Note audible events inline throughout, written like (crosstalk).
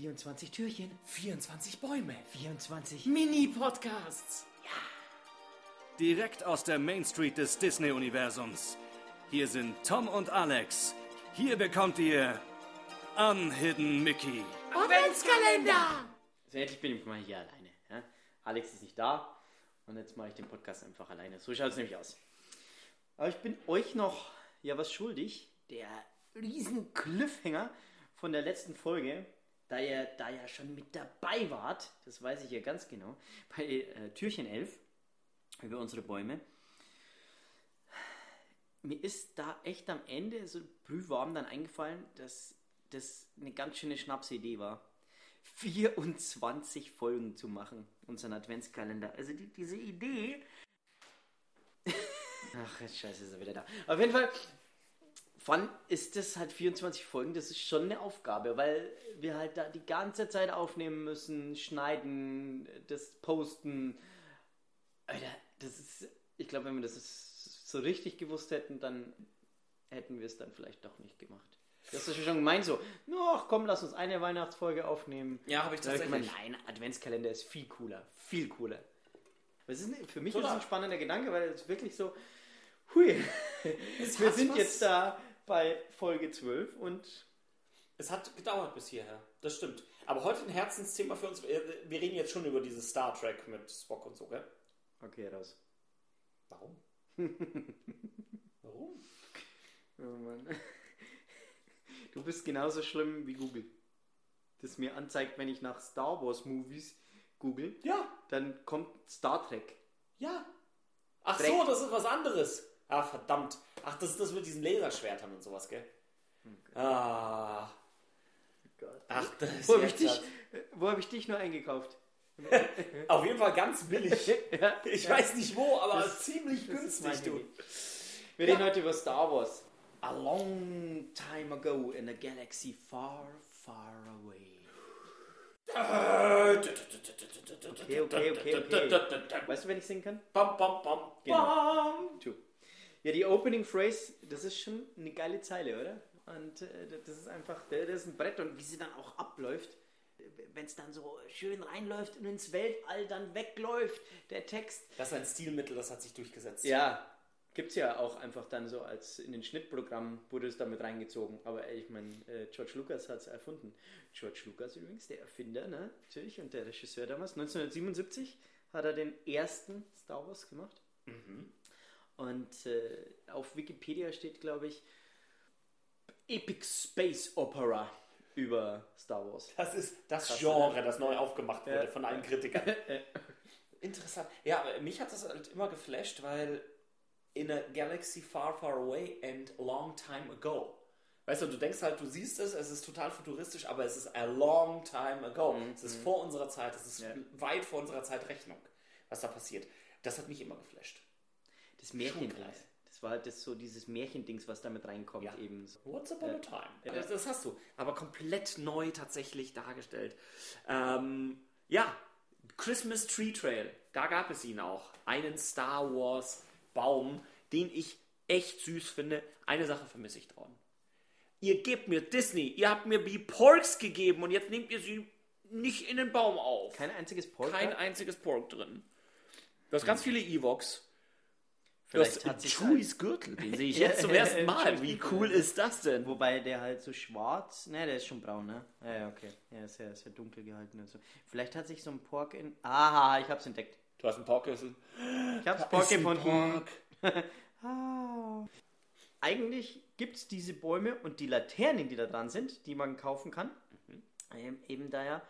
24 Türchen, 24 Bäume. 24 Mini-Podcasts. Direkt aus der Main Street des Disney-Universums. Hier sind Tom und Alex. Hier bekommt ihr Unhidden Mickey. Adventskalender. So, endlich bin ich mal hier alleine. Ja? Alex ist nicht da und jetzt mache ich den Podcast einfach alleine. So schaut es nämlich aus. Aber ich bin euch noch ja was schuldig. Der riesen Cliffhanger von der letzten Folge, da ihr da ja schon mit dabei wart, das weiß ich ja ganz genau, bei äh, Türchen 11 über unsere Bäume. Mir ist da echt am Ende so brühwarm dann eingefallen, dass das eine ganz schöne Schnapsidee war. 24 Folgen zu machen, unseren Adventskalender. Also die, diese Idee. (laughs) Ach, jetzt scheiße, ist er wieder da. Auf jeden Fall fand, ist das halt 24 Folgen, das ist schon eine Aufgabe, weil wir halt da die ganze Zeit aufnehmen müssen, schneiden, das posten. Alter, das ist, ich glaube, wenn wir das so richtig gewusst hätten, dann hätten wir es dann vielleicht doch nicht gemacht. Das ist schon gemeint so, ach komm, lass uns eine Weihnachtsfolge aufnehmen. Ja, habe ich hab ich tatsächlich. nein, Adventskalender ist viel cooler, viel cooler. Das ist, für mich Total. ist das ein spannender Gedanke, weil es wirklich so, hui, wir sind was. jetzt da bei Folge 12 und Es hat gedauert bis hierher. Das stimmt. Aber heute ein Herzensthema für uns. Wir reden jetzt schon über dieses Star Trek mit Spock und so, gell? okay, raus. Warum? (laughs) Warum? Oh Mann. Du bist genauso schlimm wie Google. Das mir anzeigt, wenn ich nach Star Wars Movies google, Ja, dann kommt Star Trek. ja. Ach Dreck. so, das ist was anderes. Ah, verdammt. Ach, das ist das mit diesen Laserschwertern und sowas, gell? Ah. Ach, das ist Wo habe ich, dich- wo hab ich dich nur eingekauft? (laughs) Auf jeden Fall ganz billig. (laughs) Ja, Ich ja. weiß nicht wo, aber Das- ziemlich günstig, du. Wir reden heute über Star Wars. A long time ago in a galaxy far, far away. Okay, okay, okay, okay. (laughs) Weißt du, wenn ich singen kann? Bam, bam, bam, Genau. bam. Tu. Ja, die Opening Phrase, das ist schon eine geile Zeile, oder? Und äh, das ist einfach, das ist ein Brett und wie sie dann auch abläuft, wenn es dann so schön reinläuft und ins Weltall dann wegläuft, der Text. Das ist ein Stilmittel, das hat sich durchgesetzt. Ja, gibt's ja auch einfach dann so als in den Schnittprogrammen wurde es damit reingezogen. Aber ey, ich meine, äh, George Lucas hat es erfunden. George Lucas übrigens, der Erfinder, ne? Natürlich, und der Regisseur damals. 1977 hat er den ersten Star Wars gemacht. Und äh, auf Wikipedia steht, glaube ich, Epic Space Opera über Star Wars. Das ist das Krass, Genre, oder? das neu aufgemacht wurde Ja. von allen Kritikern. (laughs) Interessant. Ja, mich hat das halt immer geflasht, weil in a galaxy far, far away and a long time ago. Weißt du, du denkst halt, du siehst es, es ist total futuristisch, aber es ist a long time ago. Es ist vor unserer Zeit, es ist Ja. weit vor unserer Zeitrechnung, was da passiert. Das hat mich immer geflasht. Das Märchen. geil. Das war halt das so dieses Märchendings, was damit reinkommt Ja. eben. So. Once upon a time. Ja. Das, das hast du. Aber komplett neu tatsächlich dargestellt. Ähm, ja, Christmas Tree Trail. Da gab es ihn auch. Einen Star Wars Baum, den ich echt süß finde. Eine Sache vermisse ich dran. Ihr gebt mir Disney, ihr habt mir die Porks gegeben und jetzt nehmt ihr sie nicht in den Baum auf. Kein einziges Polka. Kein einziges Pork drin. Du hast ganz viele Evox. Du Vielleicht hast hat sich Chewies Gürtel, den sehe ich (laughs) jetzt zum ersten Mal. Wie cool ist das denn? Wobei der halt so schwarz, ne, der ist schon braun, ne? Ja, ja, okay. Ja, ist ja, ist ja dunkel gehalten und so. Vielleicht hat sich so ein Pork in. Aha, ich hab's entdeckt. Du hast einen Porkgürtel. Ich hab's Pork gefunden. (laughs) Ah. Eigentlich gibt's diese Bäume und die Laternen, die da dran sind, die man kaufen kann. Ähm, eben daher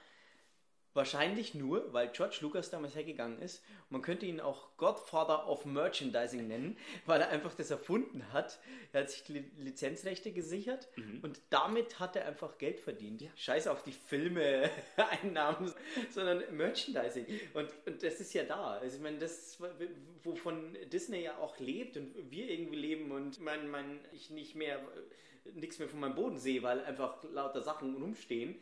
wahrscheinlich nur, weil George Lucas damals hergegangen ist. Man könnte ihn auch Godfather of Merchandising nennen, (laughs) weil er einfach das erfunden hat. Er hat sich die Li- Lizenzrechte gesichert und damit hat er einfach Geld verdient. Scheiß auf die Filme, (laughs) Einnahmen, sondern Merchandising. Und, und das ist ja da. Also ich meine, das ist, wovon Disney ja auch lebt und wir irgendwie leben und mein, mein, ich nicht mehr nichts mehr von meinem Boden sehe, weil einfach lauter Sachen rumstehen.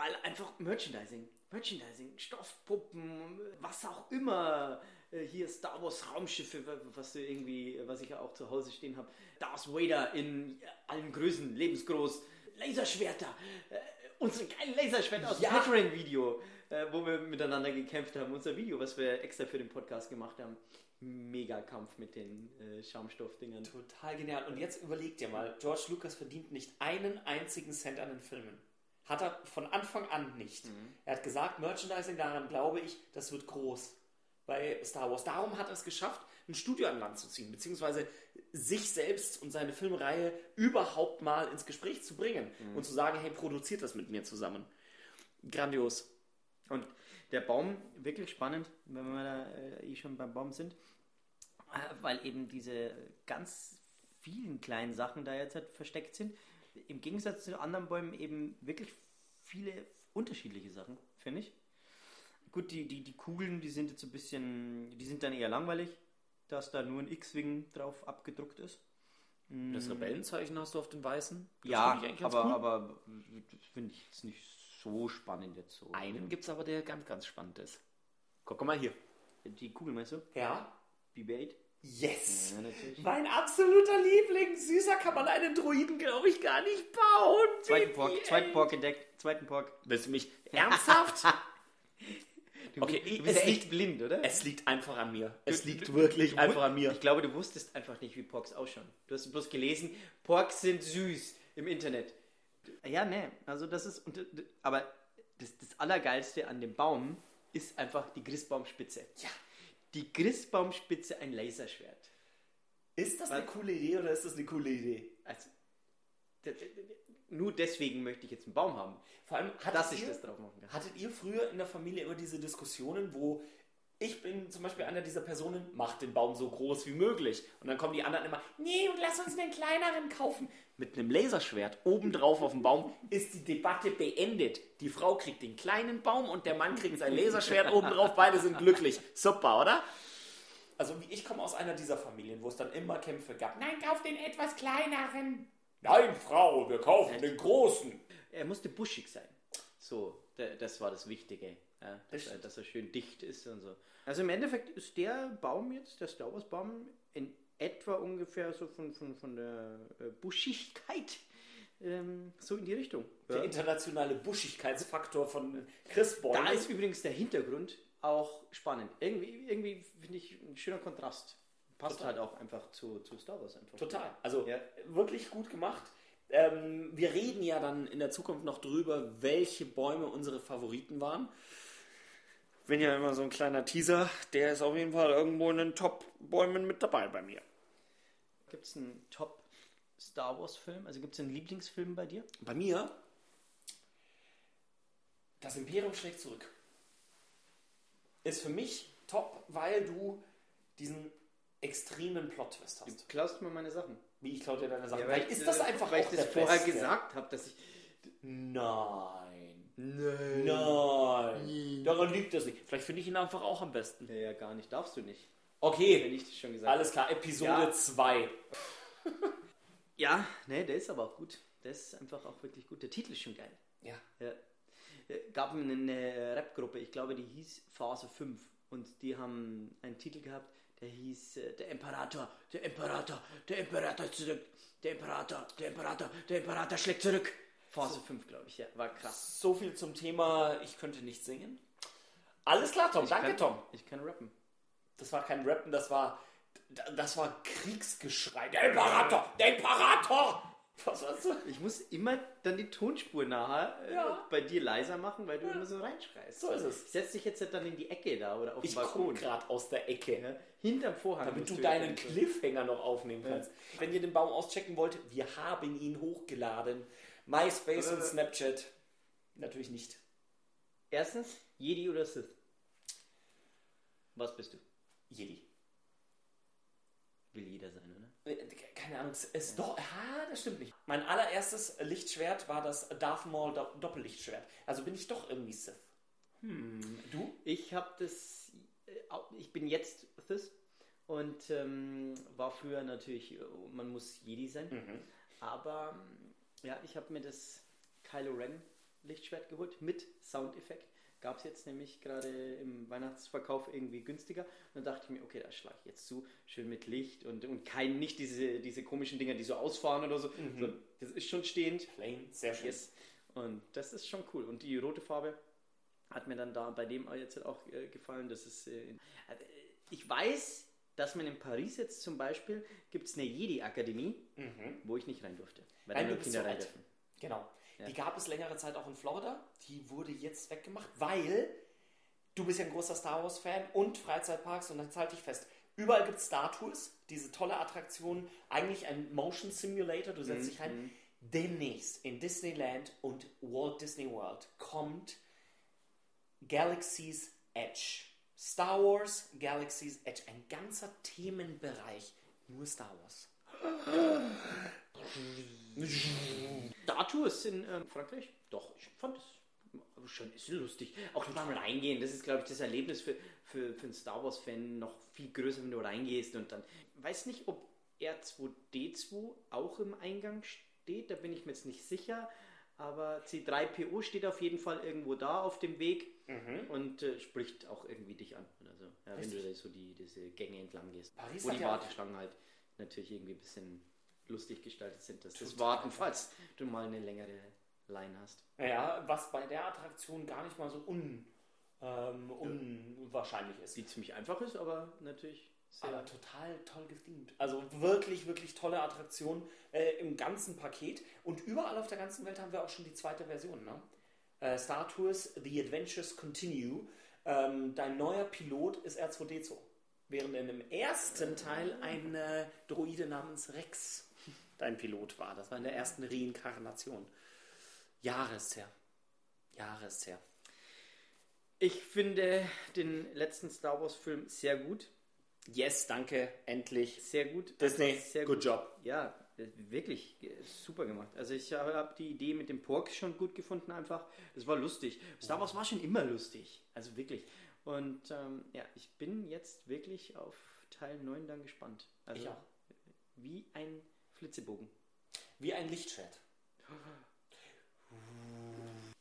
Weil einfach Merchandising, Merchandising, Stoffpuppen, was auch immer. Äh, Hier Star Wars Raumschiffe, wa- was du irgendwie, was ich ja auch zu Hause stehen habe. Darth Vader in allen Größen, lebensgroß. Laserschwerter. Äh, unsere geile Laserschwert aus Ja. dem Veteran-Video, äh, wo wir miteinander gekämpft haben. Unser Video, was wir extra für den Podcast gemacht haben. Mega Kampf mit den äh, Schaumstoffdingern. Total genial. Und jetzt überleg dir mal, George Lucas verdient nicht einen einzigen Cent an den Filmen. Hat er von Anfang an nicht. Er hat gesagt, Merchandising, daran glaube ich, das wird groß bei Star Wars. Darum hat er es geschafft, ein Studio an Land zu ziehen, beziehungsweise sich selbst und seine Filmreihe überhaupt mal ins Gespräch zu bringen und zu sagen, hey, produziert das mit mir zusammen. Grandios. Und der Baum, wirklich spannend, wenn wir da äh, eh schon beim Baum sind, äh, weil eben diese ganz vielen kleinen Sachen da jetzt halt versteckt sind. Im Gegensatz zu anderen Bäumen eben wirklich viele unterschiedliche Sachen, finde ich. Gut, die, die, die Kugeln, die sind jetzt ein bisschen, die sind dann eher langweilig, dass da nur ein X-Wing drauf abgedruckt ist. Das Rebellenzeichen hast du auf den weißen? Das ja, ich aber, cool. aber das finde ich jetzt nicht so spannend jetzt so. Einen gibt es aber, der ganz, ganz spannend ist. Guck mal hier. Die Kugel meinst du? Ja. BB-8? Yes! Ja. Mein absoluter Liebling. Süßer kann man einen Druiden, glaube ich, gar nicht bauen. Zweiten Pork, BB-8. zweiten Pork entdeckt, zweiten Pork. Willst du mich (laughs) ernsthaft? Du, Okay, du es bist echt liegt- blind, oder? es liegt einfach an mir. Es Du- liegt du- wirklich du- einfach an mir. Ich glaube, du wusstest einfach nicht, wie Porks ausschauen. Du hast bloß gelesen, Porks sind süß im Internet. Ja, ne, also das ist, aber das, das Allergeilste an dem Baum ist einfach die Christbaumspitze. Ja. Die Christbaumspitze ein Laserschwert. Ist das eine coole Idee oder ist das eine coole Idee? Also, nur deswegen möchte ich jetzt einen Baum haben, Vor allem, hattet dass ich ihr, das drauf machen kann. hattet ihr früher in der Familie immer diese Diskussionen, wo ich bin zum Beispiel einer dieser Personen, macht den Baum so groß wie möglich. Und dann kommen die anderen immer, nee, und lass uns einen kleineren kaufen. Mit einem Laserschwert obendrauf auf dem Baum ist die Debatte beendet. Die Frau kriegt den kleinen Baum und der Mann kriegt sein Laserschwert obendrauf. Beide sind glücklich. Super, oder? Also wie ich komme aus einer dieser Familien, wo es dann immer Kämpfe gab. Nein, kauf den etwas kleineren. Nein, Frau, wir kaufen den großen. Er musste buschig sein. So, da- das war das Wichtige. Ja, dass, er, dass er schön dicht ist und so. Also im Endeffekt ist der Baum jetzt, der Star Wars Baum, in etwa ungefähr so von, von, von der äh, Buschigkeit ähm, so in die Richtung. Der internationale Buschigkeitsfaktor von Chris Boyle. Da ist übrigens der Hintergrund auch spannend. Irgendwie, irgendwie finde ich ein schöner Kontrast. Passt Total. halt auch einfach zu, zu Star Wars einfach. Total. Also Ja. wirklich gut gemacht. Ähm, wir reden ja dann in der Zukunft noch drüber, welche Bäume unsere Favoriten waren. Wenn ja immer so ein kleiner Teaser, der ist auf jeden Fall irgendwo in den Top-Bäumen mit dabei bei mir. Gibt es einen Top Star Wars Film? Also gibt es einen Lieblingsfilm bei dir? Bei mir, das Imperium schlägt zurück. Ist für mich top, weil du diesen extremen Plot-Twist hast. klaust mir meine Sachen. Wie ich klaue dir deine Sachen. Ja, Vielleicht ist das einfach weil ich das vorher Beste. gesagt habe, dass ich. Nein. Nein. Nein. Daran liegt es nicht. Vielleicht finde ich ihn einfach auch am besten. Ja, ja, gar nicht. Darfst du nicht. Okay. Wenn ich das schon gesagt Alles klar, Episode Ja. 2. (laughs) Ja, ne, der ist aber auch gut. Der ist einfach auch wirklich gut. Der Titel ist schon geil. Ja. Ja. Äh, Gab eine, eine Rap-Gruppe, ich glaube, die hieß Phase 5. Und die haben einen Titel gehabt, der hieß äh, Der Imperator, der Imperator, der Imperator ist zurück. Der Imperator, der Imperator, der Imperator schlägt zurück. Phase 5, glaube ich, ja. War krass. So viel zum Thema, ich könnte nicht singen. Alles klar, Tom. Danke, kann, Tom. Ich kann rappen. Das war kein Rappen, das war das war Kriegsgeschrei. Der Imperator! Der Imperator! Was warst du? Ich muss immer dann die Tonspur nachher äh, Ja. bei dir leiser machen, weil du immer so reinschreist. So ist es. Ich setz dich jetzt dann in die Ecke da oder auf Ich den komme Balkon. gerade aus der Ecke. Ja, hinterm Vorhang. Damit du deinen Cliffhanger noch aufnehmen kannst. Wenn ihr den Baum auschecken wollt, wir haben ihn hochgeladen. MySpace und Äh. Snapchat. Natürlich nicht. Erstens, Jedi oder Sith? Was bist du? Jedi. Will jeder sein, oder? Äh, Keine Ahnung, es ist doch. Ah, das stimmt nicht. Mein allererstes Lichtschwert war das Darth Maul Do- Doppellichtschwert. Also bin ich doch irgendwie Sith. Hm. Du? Ich habe das. äh, Ich bin jetzt Sith und ähm, war früher natürlich, äh, man muss Jedi sein. Mhm. Aber ähm, ja, ich habe mir das Kylo Ren Lichtschwert geholt mit Soundeffekt. Gab es jetzt nämlich gerade im Weihnachtsverkauf irgendwie günstiger. Und dann dachte ich mir, okay, da schlage ich jetzt zu. Schön mit Licht und, und kein, nicht diese, diese komischen Dinger, die so ausfahren oder so. so das ist schon stehend. Plain, sehr schön. Yes. Und das ist schon cool. Und die rote Farbe hat mir dann da bei dem jetzt auch äh, gefallen. Das ist, äh, also, ich weiß, dass man in Paris jetzt zum Beispiel gibt es eine Jedi-Akademie, wo ich nicht rein durfte. Weil da Nein, nur du bist Kinder so rein dürfen. Genau. Ja. Die gab es längere Zeit auch in Florida. Die wurde jetzt weggemacht, weil du bist ja ein großer Star Wars-Fan und Freizeitparks und jetzt halte ich fest. Überall gibt es Star Tours, diese tolle Attraktion, eigentlich ein Motion Simulator, du setzt dich rein. Demnächst in Disneyland und Walt Disney World kommt Galaxy's Edge. Star Wars Galaxy's Edge, ein ganzer Themenbereich, nur Star Wars. Statues in ähm, Frankreich? Doch, ich fand es schon ist lustig. Auch beim Reingehen, das ist, glaube ich, das Erlebnis für, für, für einen Star Wars-Fan noch viel größer, wenn du reingehst und dann. Weiß nicht, ob R2D2 auch im Eingang steht, da bin ich mir jetzt nicht sicher. Aber C3PO steht auf jeden Fall irgendwo da auf dem Weg und äh, spricht auch irgendwie dich an. Oder so. Ja, wenn du da so die, diese Gänge entlang gehst. Paris wo die ja Warteschlangen halt natürlich irgendwie ein bisschen lustig gestaltet sind. dass Das Warten, falls du mal eine längere Line hast. Ja, was bei der Attraktion gar nicht mal so un, ähm, unwahrscheinlich ist. Die ziemlich einfach ist, aber natürlich sehr. Aber total toll gethemt. Also wirklich, wirklich tolle Attraktion äh, im ganzen Paket. Und überall auf der ganzen Welt haben wir auch schon die zweite Version. Ne? Äh, Star Tours The Adventures Continue. Ähm, dein neuer Pilot ist R2D2. Während in dem ersten Teil ein äh, Droide namens Rex dein Pilot war. Das war in der ersten Reinkarnation. Jahre ist her. Jahre ist her. ich finde den letzten Star Wars-Film sehr gut. Yes, danke, endlich. Sehr gut. Disney, sehr good job. Ja, wirklich super gemacht. Also ich habe die Idee mit dem Pork schon gut gefunden einfach. Das war lustig. Star Wars war schon immer lustig. Also wirklich. Und ähm, ja, ich bin jetzt wirklich auf Teil 9 dann gespannt. Also Ich auch. wie ein Flitzebogen. Wie ein Lichtschwert.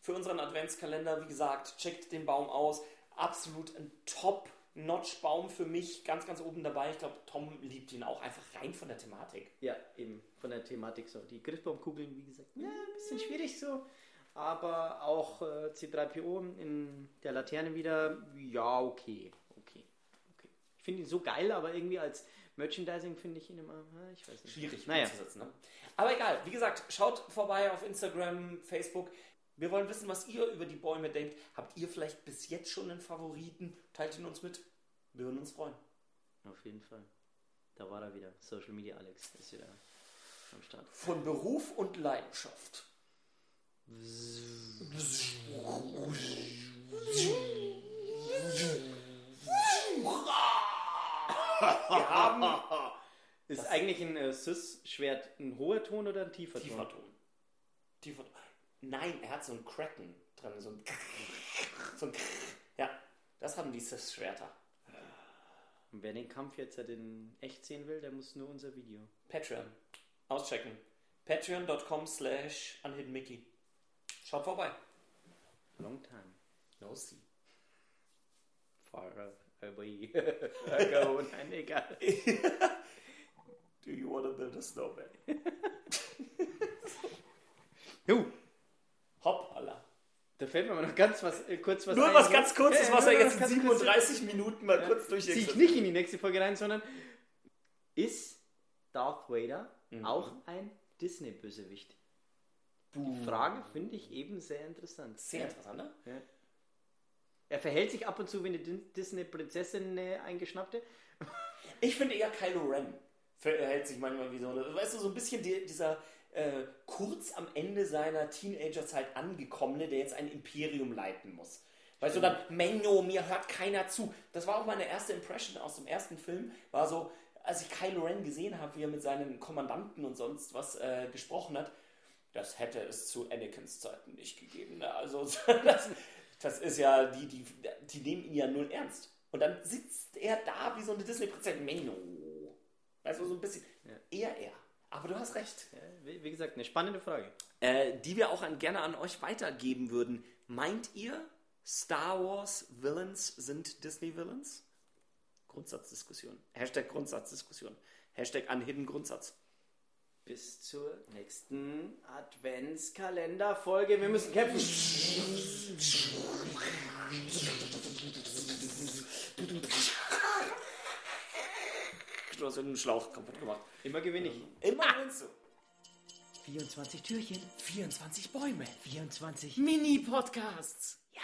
Für unseren Adventskalender, wie gesagt, checkt den Baum aus. Absolut ein Top-Notch-Baum für mich. Ganz, ganz oben dabei. Ich glaube, Tom liebt ihn auch einfach rein von der Thematik. Ja, eben von der Thematik so. Die Griffbaumkugeln, wie gesagt, ja, ein bisschen schwierig so. Aber auch äh, C3PO in der Laterne wieder, ja, okay. Okay. okay. Ich finde ihn so geil, aber irgendwie als Merchandising finde ich ihn immer, ah, ich weiß nicht. Schwierig Naja, umzusetzen. Ne? Aber egal, wie gesagt, schaut vorbei auf Instagram, Facebook. Wir wollen wissen, was ihr über die Bäume denkt. Habt ihr vielleicht bis jetzt schon einen Favoriten? Teilt ihn uns mit. Wir würden uns freuen. auf jeden Fall. Da war er wieder. Social Media Alex ist wieder am Start. Von Beruf und Leidenschaft. Wir haben Ist eigentlich ein äh, Sis-Schwert ein hoher Ton oder ein tiefer, tiefer Ton? Ton. Tiefer Ton. Nein, er hat so ein Cracken drin. So ein, so ein Ja, das haben die Sis-Schwerter. Und wer den Kampf jetzt in echt sehen will, der muss nur unser Video. Patreon. Auschecken. Patreon.com slash unhiddenmickey. Schaut vorbei. Long time. No see. Far away. (laughs) Ago. Nein, egal. Do you want to build a snowman? Jo, Hoppala. da fällt mir mal noch ganz was, äh, kurz was Nur ein. was ganz kurzes, Ja, was er jetzt in ganz kurzes. 37 Minuten mal kurz Ziehe ich durchgeht. nicht in die nächste Folge rein, sondern ist Darth Vader auch ein Disney-Bösewicht? Die Frage finde ich eben sehr interessant. Sehr interessant, ne? Ja. Er verhält sich ab und zu wie eine Disney-Prinzessin, eine eingeschnappte. (laughs) Ich finde eher Kylo Ren verhält sich manchmal wie so eine, weißt du, so ein bisschen die, dieser äh, kurz am Ende seiner Teenagerzeit angekommene, der jetzt ein Imperium leiten muss. Weißt du, dann, Menno, mir hört keiner zu. Das war auch meine erste Impression aus dem ersten Film, war so, als ich Kylo Ren gesehen habe, wie er mit seinen Kommandanten und sonst was äh, gesprochen hat, das hätte es zu Anakins Zeiten nicht gegeben. Ne? Also (laughs) das, das ist ja, die, die, die nehmen ihn ja null ernst. Und dann sitzt er da wie so eine Disney-Prinzessin. Menno. Du, so ein bisschen. Eher er. Aber du hast recht. Ja, wie, gesagt, eine spannende Frage. Äh, die wir auch an, gerne an euch weitergeben würden. Meint ihr, Star Wars Villains sind Disney Villains? Grundsatzdiskussion. Hashtag Grundsatzdiskussion. Hashtag Unhidden Grundsatz. Bis zur nächsten Adventskalenderfolge. Wir müssen kämpfen. Du hast irgendeinen Schlauch kaputt gemacht. Immer gewinne ich. Immer gewinnst du. 24 Türchen, 24 Bäume. 24 Mini-Podcasts. Ja.